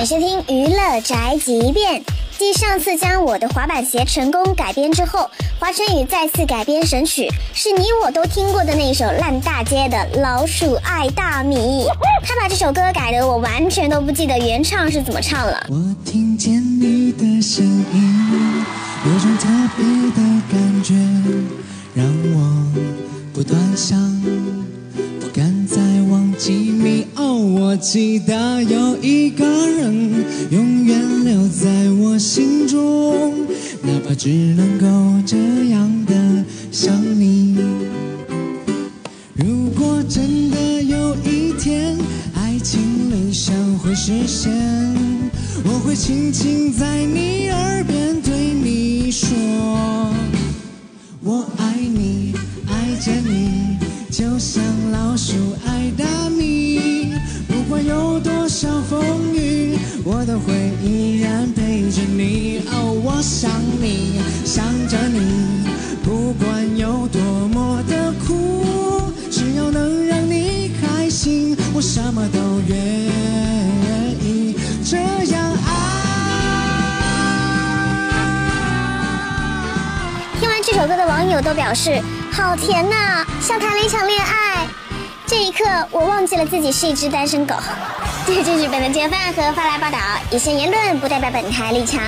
欢迎收听娱乐宅急便。继上次将我的滑板鞋成功改编之后，华晨宇再次改编神曲，是你我都听过的那首烂大街的《老鼠爱大米》。他把这首歌改的，我完全都不记得原唱是怎么唱了。我听见你的声音，有种特别的感觉，让我不断想，我记得有一个人永远留在我心中，哪怕只能够这样的想你。如果真的有一天爱情理想会实现，我会轻轻在你耳边对你说，我爱你，爱着你，就像老鼠爱大。有多少风雨，我都会依然陪着你。哦，我想你，想着你，不管有多么的苦，只要能让你开心，我什么都愿意。这样爱。听完这首歌的网友都表示，好甜呐，像谈了一场恋爱。这一刻，我忘记了自己是一只单身狗。这就是本台节饭和发来报道，以上言论不代表本台立场。